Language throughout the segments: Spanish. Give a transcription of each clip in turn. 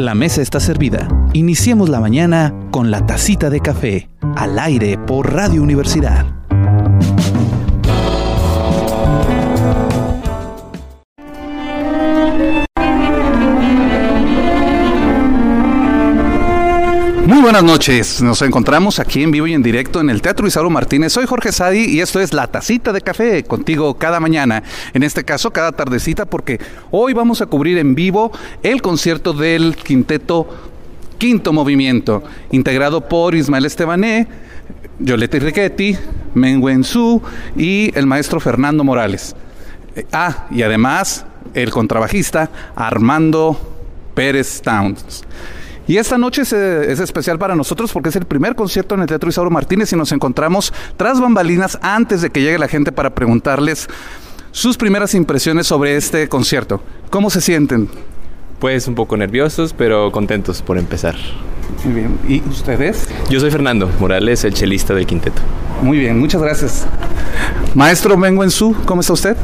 La mesa está servida. Iniciemos la mañana con la tacita de café, al aire por Radio Universidad. Muy buenas noches, nos encontramos aquí en vivo y en directo en el Teatro Isauro Martínez. Soy Jorge Sadi y esto es La Tacita de Café, contigo cada mañana, en este caso cada tardecita, porque hoy vamos a cubrir en vivo el concierto del quinteto Quinto Movimiento, integrado por Ismael Estebané, Yoleta Riquetti, Menguen Su y el maestro Fernando Morales. Eh, Ah, y además el contrabajista Armando Pérez Towns. Y esta noche es, eh, es especial para nosotros porque es el primer concierto en el Teatro Isauro Martínez y nos encontramos tras bambalinas antes de que llegue la gente para preguntarles sus primeras impresiones sobre este concierto. ¿Cómo se sienten? Pues un poco nerviosos, pero contentos por empezar. Muy bien. ¿Y ustedes? Yo soy Fernando Morales, el chelista del quinteto. Muy bien, muchas gracias. Maestro Bengo Su, ¿cómo está usted?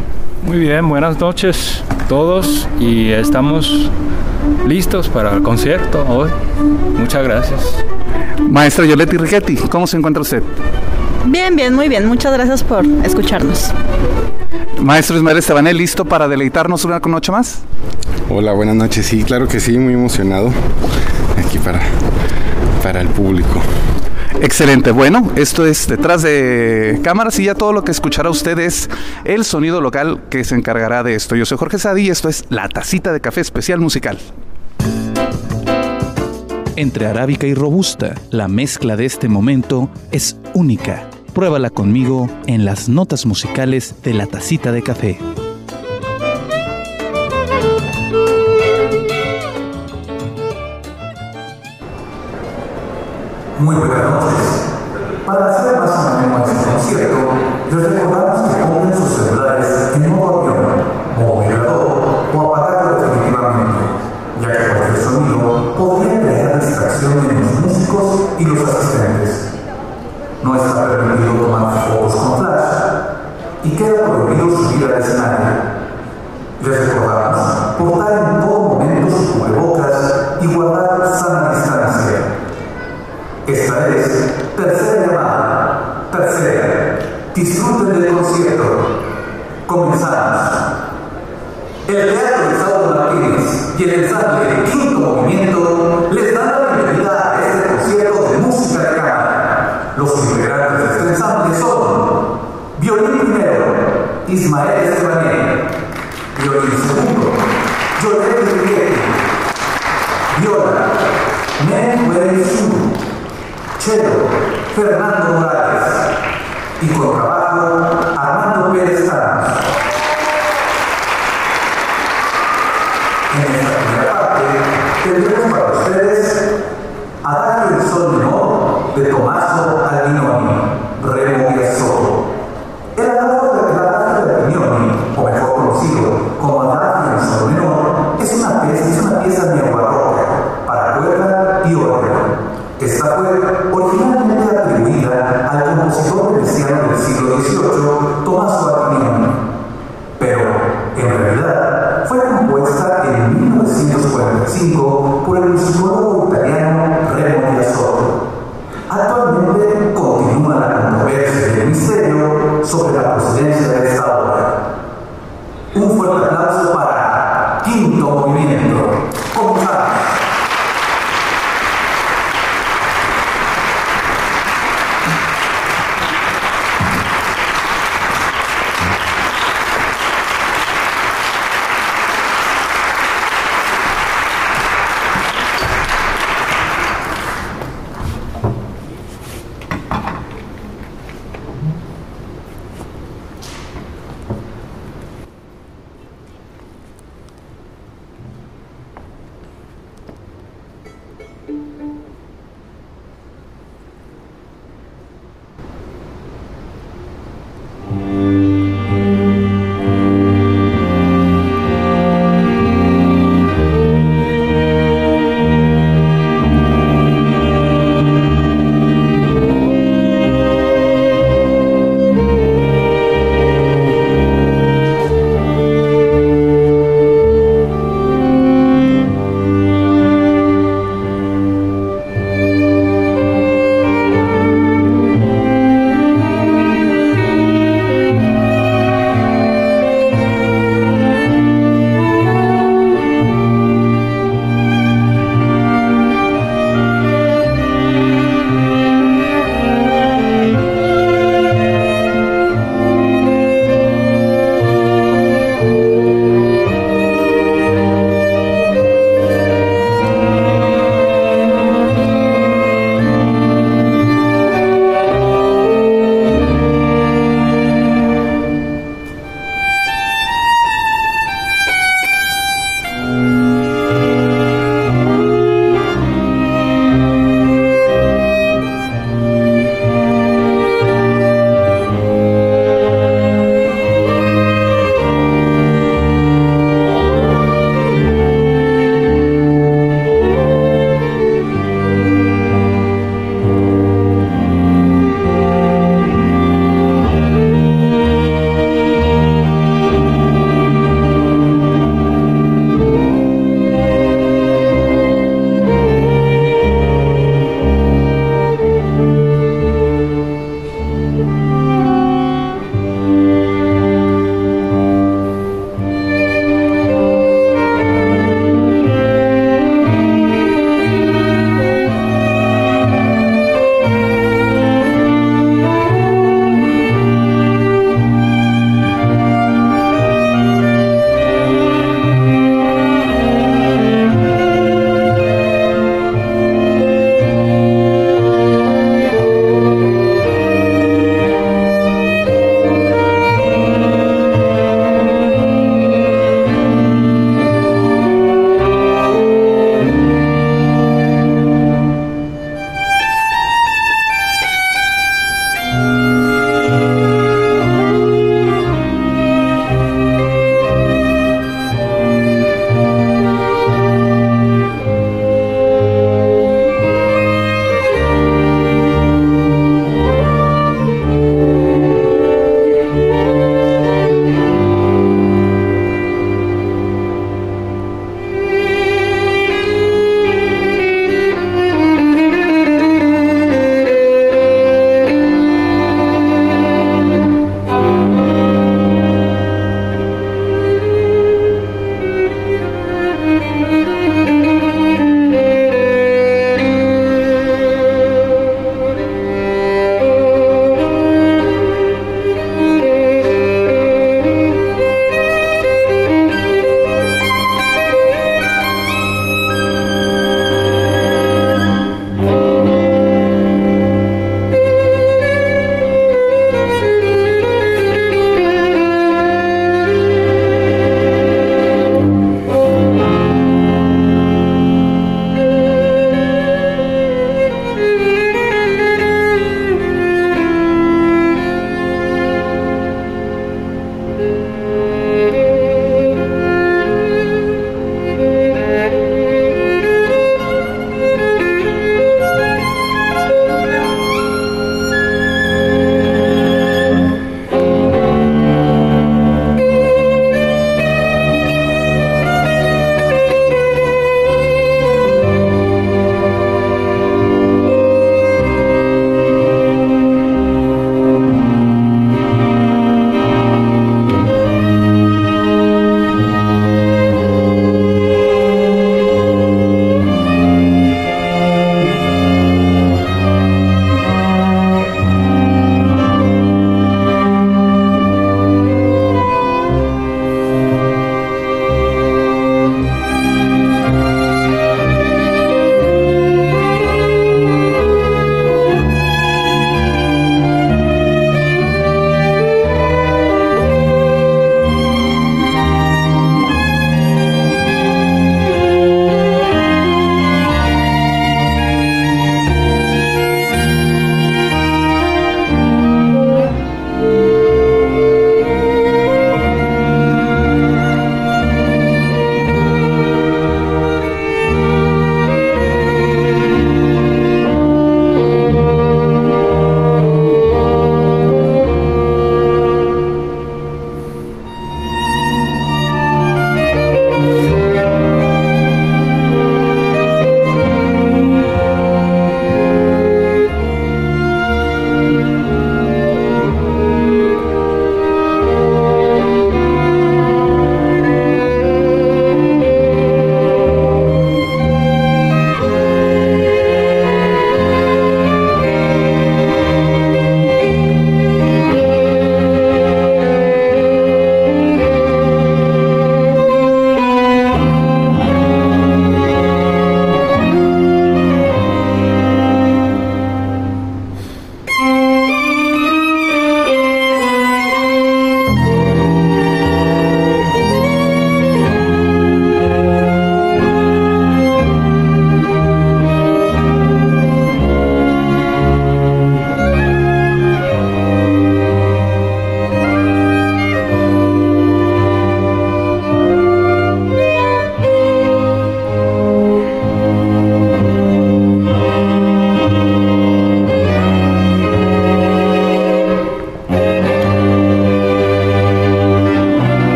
Muy bien, buenas noches a todos y estamos listos para el concierto hoy. Muchas gracias. Maestra Yoletti Riquetti, ¿cómo se encuentra usted? Bien, bien, muy bien. Muchas gracias por escucharnos. Maestro Ismael Estebané, ¿listo para deleitarnos una noche más? Hola, buenas noches. Sí, claro que sí, muy emocionado aquí para, para el público. Excelente. Bueno, esto es detrás de cámaras y ya todo lo que escuchará usted es el sonido local que se encargará de esto. Yo soy Jorge Sadi y esto es La Tacita de Café Especial Musical. Entre arábica y robusta, la mezcla de este momento es única. Pruébala conmigo en las notas musicales de La Tacita de Café. Muy buenas noches. Para hacer más ameno este concierto, les recordamos que pongan sus celulares en modo avión, modo vibrador o apagado definitivamente, ya que cualquier sonido podría crear distracción en los músicos y los asistentes. Fotos con flash y queda prohibido subir al escenario. Les recordamos portar en todo momento sus cubrebocas y guardar sana distancia. Esta es tercera llamada. Tercera. Disfruten del concierto. Comenzamos. El Teatro de Saulo Martínez y el ensamble Quinto Movimiento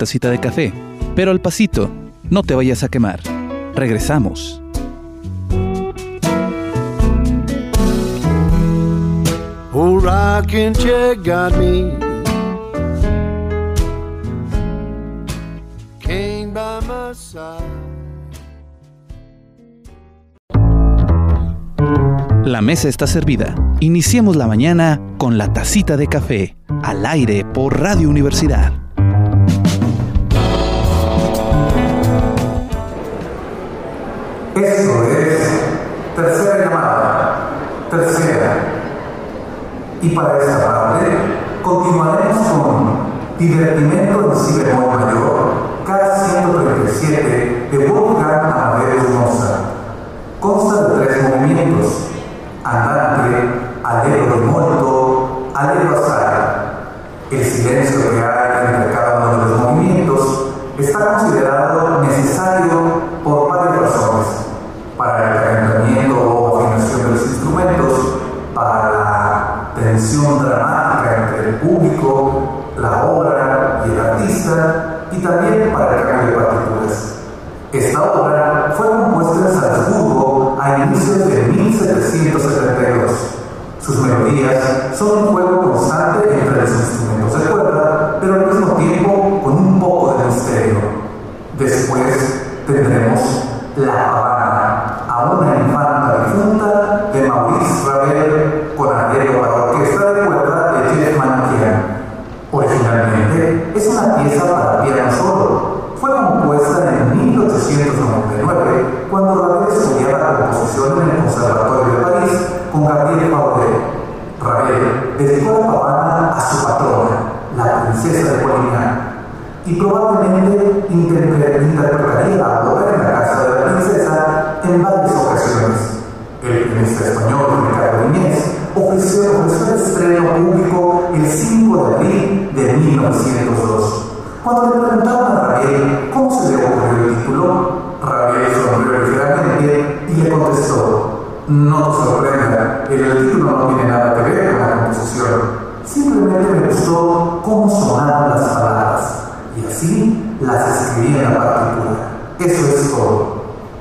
tacita de café, pero al pasito, no te vayas a quemar. Regresamos. Old rocking chair got me. Came by my side. La mesa está servida. Iniciemos la mañana con la tacita de café, al aire por Radio Universidad. Esto es tercera llamada, tercera. Y para esta parte continuaremos con Divertimento en Si bemol mayor, K137 de Wolfgang Amadeus Mozart. Consta de tres movimientos, andante, allegro di molto, allegro assai. El silencio que hay entre cada uno de los movimientos está considerado y también para el cambio de partituras. Esta obra fue compuesta en Salzburgo a inicios de 1772. Sus melodías son un juego constante entre el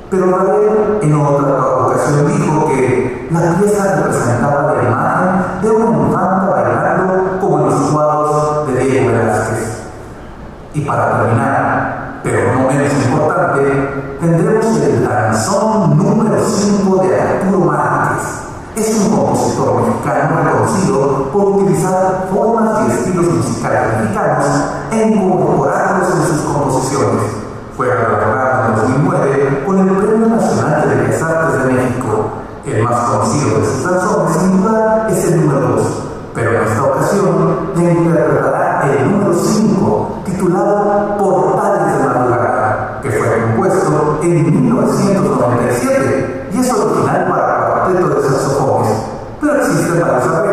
Pero Ravel en otra ocasión dijo que la pieza representaba la imagen de una infanta bailando como los cuadros de Diego Velázquez. Y para terminar, pero no menos importante, tendremos el danzón número 5 de Arturo Márquez. Es un compositor mexicano reconocido por utilizar formas y estilos musicales mexicanos e incorporarlos en sus composiciones. Fue galardonado en 2009 con el Premio Nacional de Bellas Artes de México. El más conocido de sus danzones, sin duda, es el número 2, pero en esta ocasión le interpretará el número 5, titulado Portales de Madrugada, que fue compuesto en 1997 y es original para cuarteto de saxofones, pero existen varios arreglos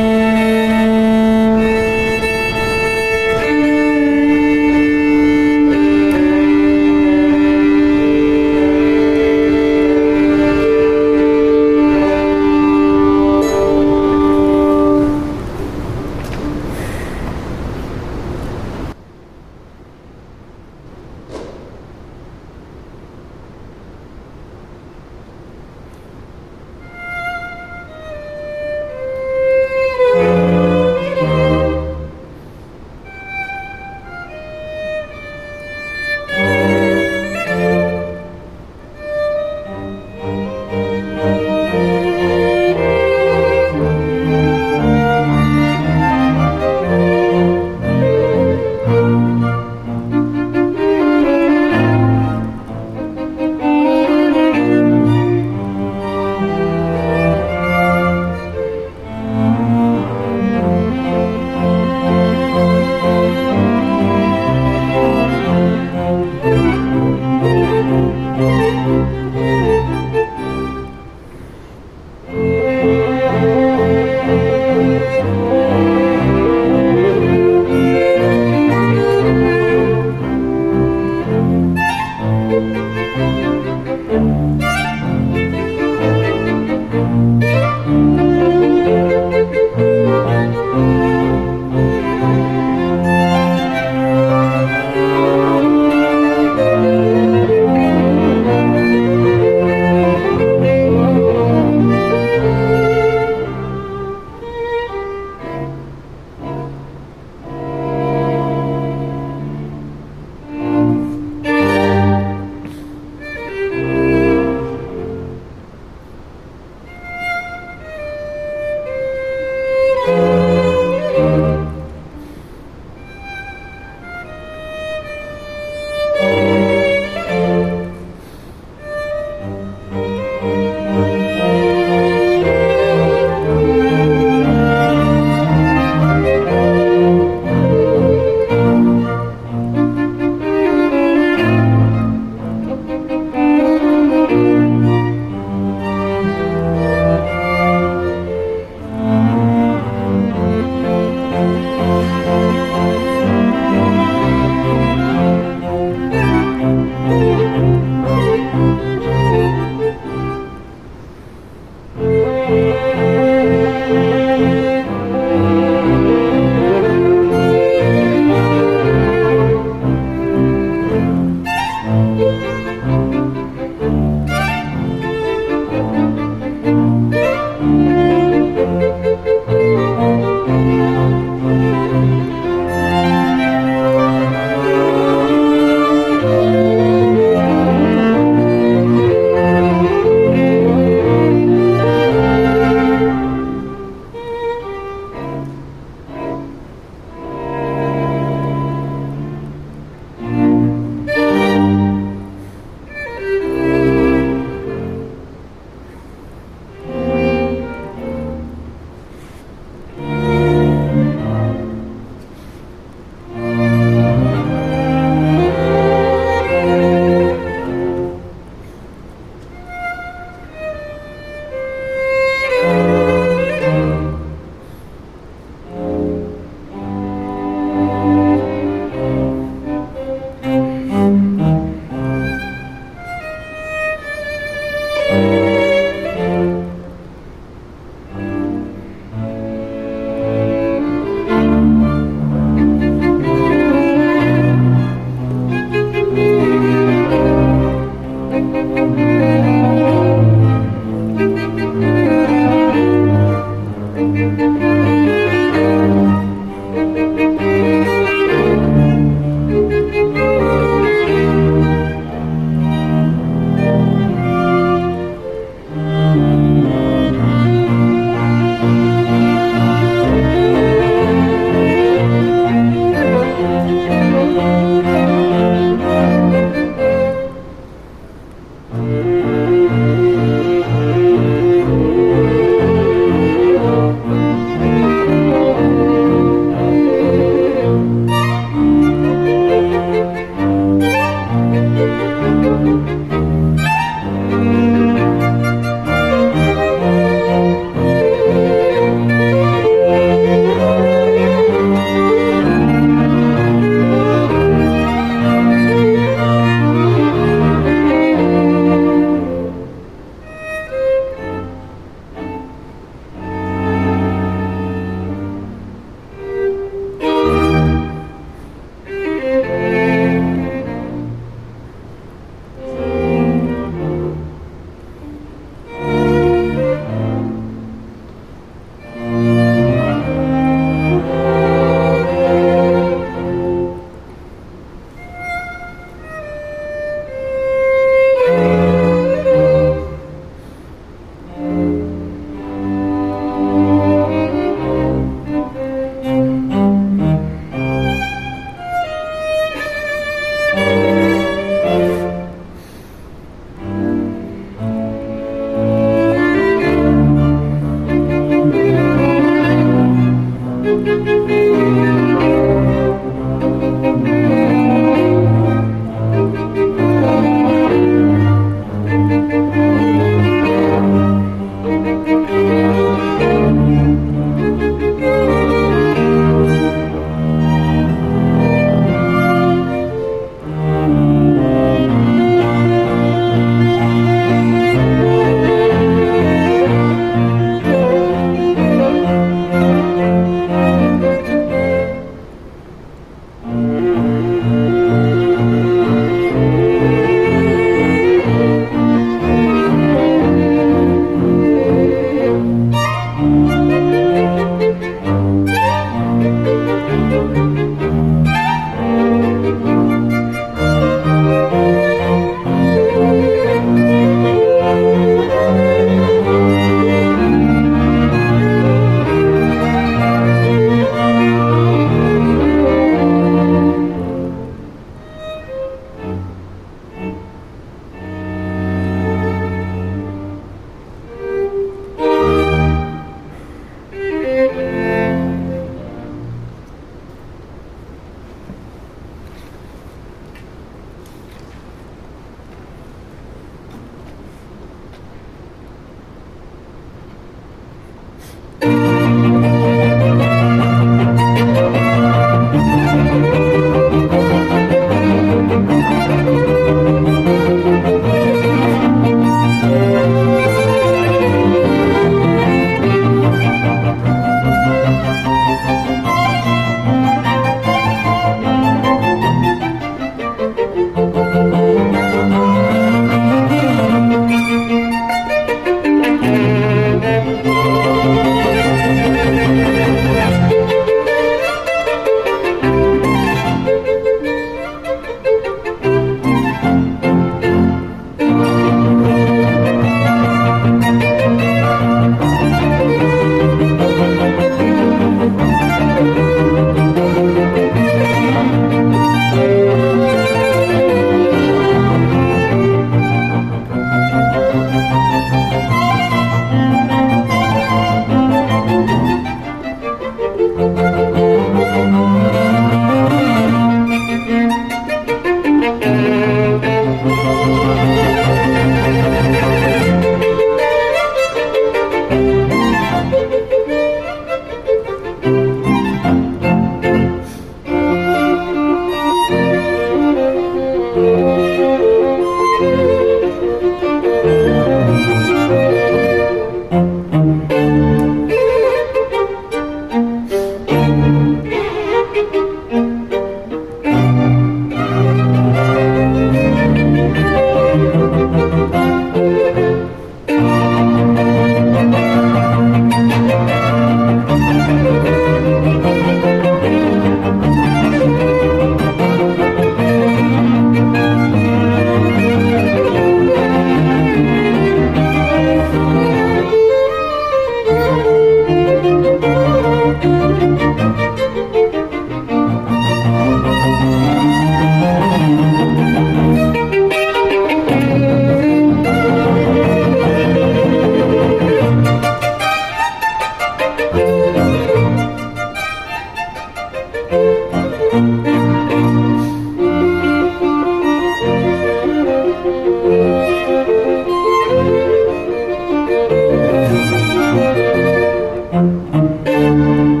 Música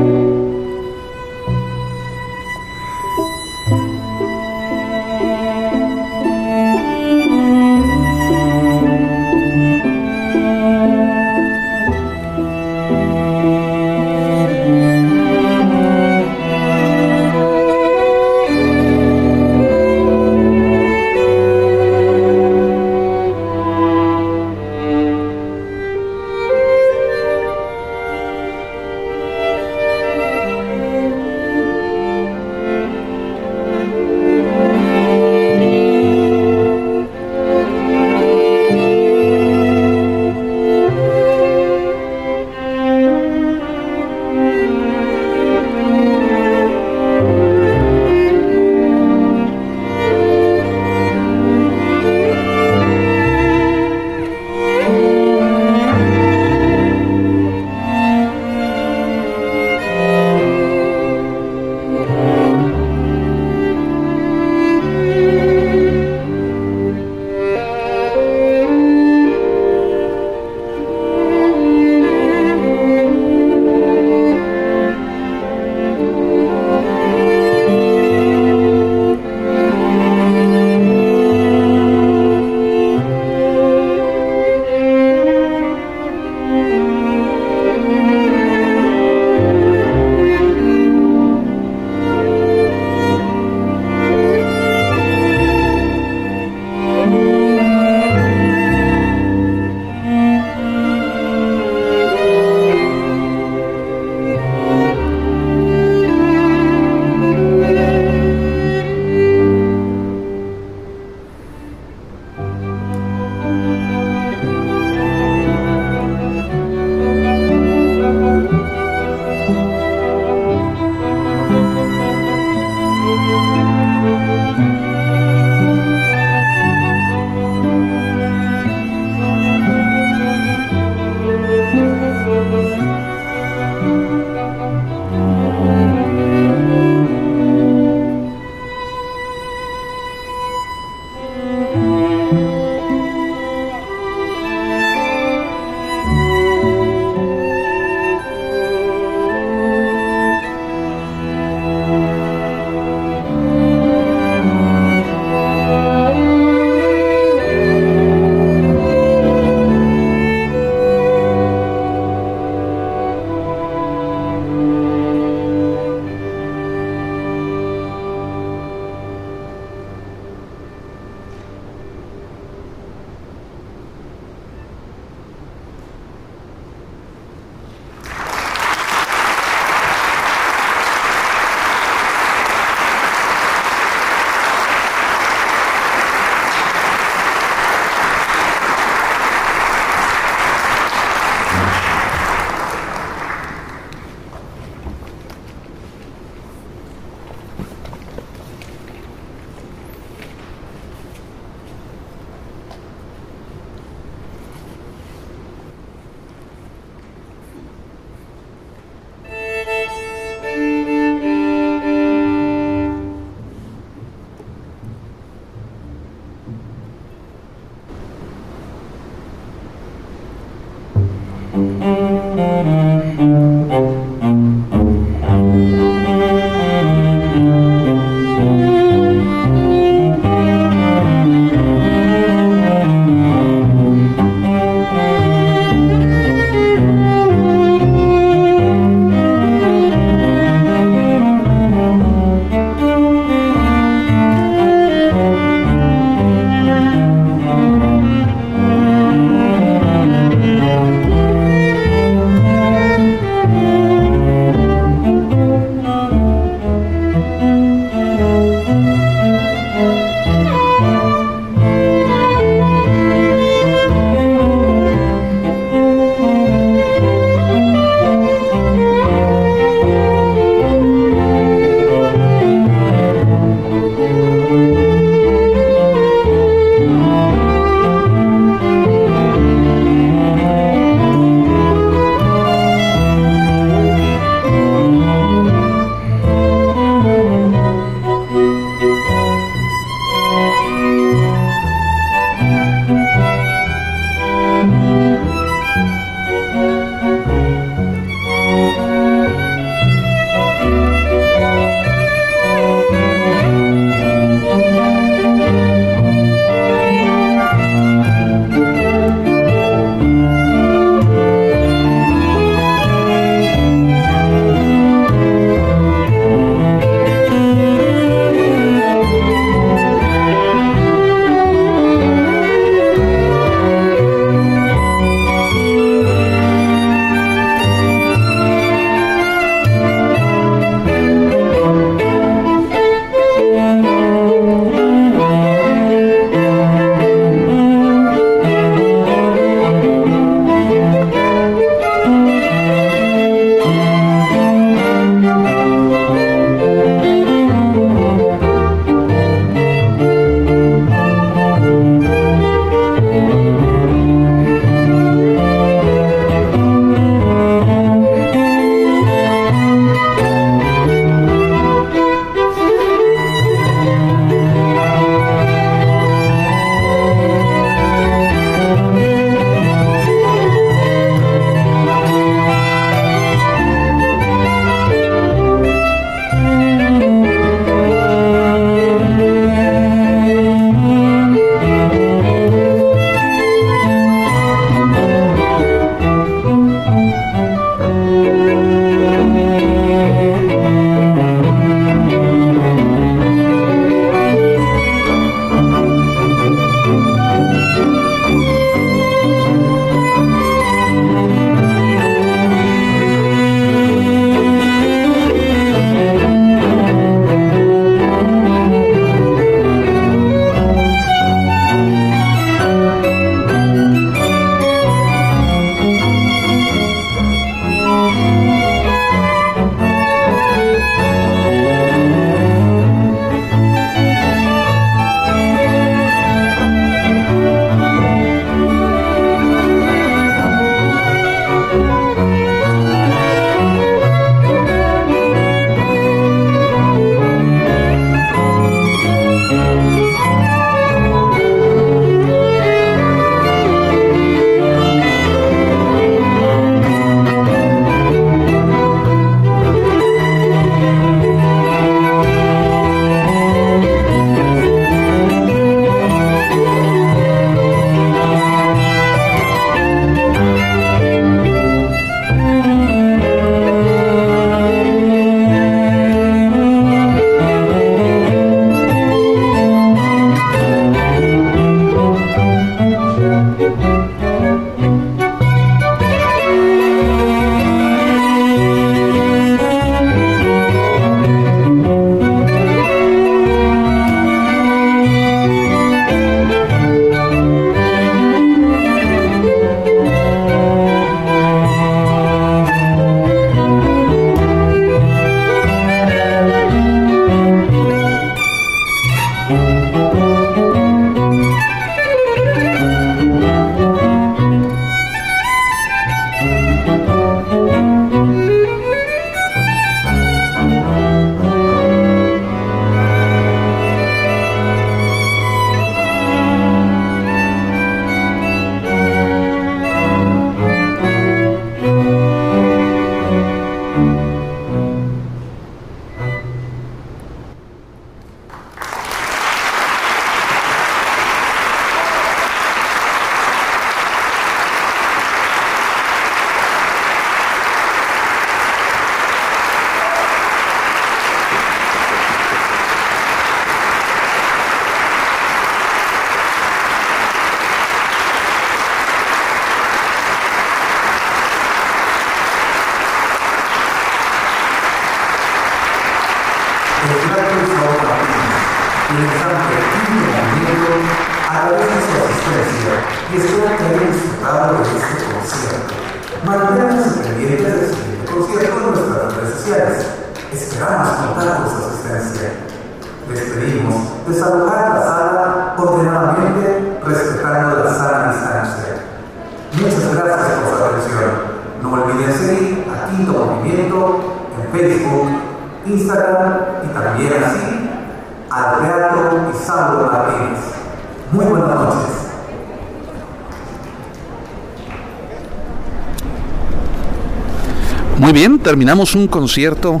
terminamos un concierto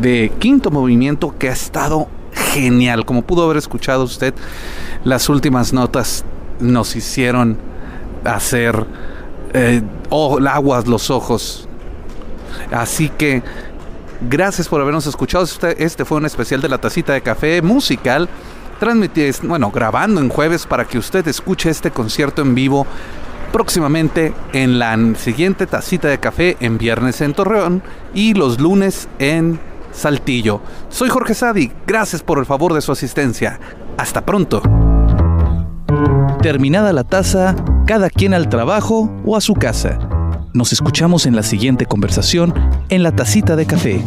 de quinto movimiento que ha estado genial. Como pudo haber escuchado usted, las últimas notas nos hicieron hacer eh, oh, aguas los ojos. Así que gracias por habernos escuchado. Este, este fue un especial de la tacita de café musical. Transmitir, bueno, grabando en jueves para que usted escuche este concierto en vivo próximamente en la siguiente tacita de café en viernes en Torreón y los lunes en Saltillo. Soy Jorge Sadi, gracias por el favor de su asistencia. Hasta pronto. Terminada la taza, cada quien al trabajo o a su casa. Nos escuchamos en la siguiente conversación en la tacita de café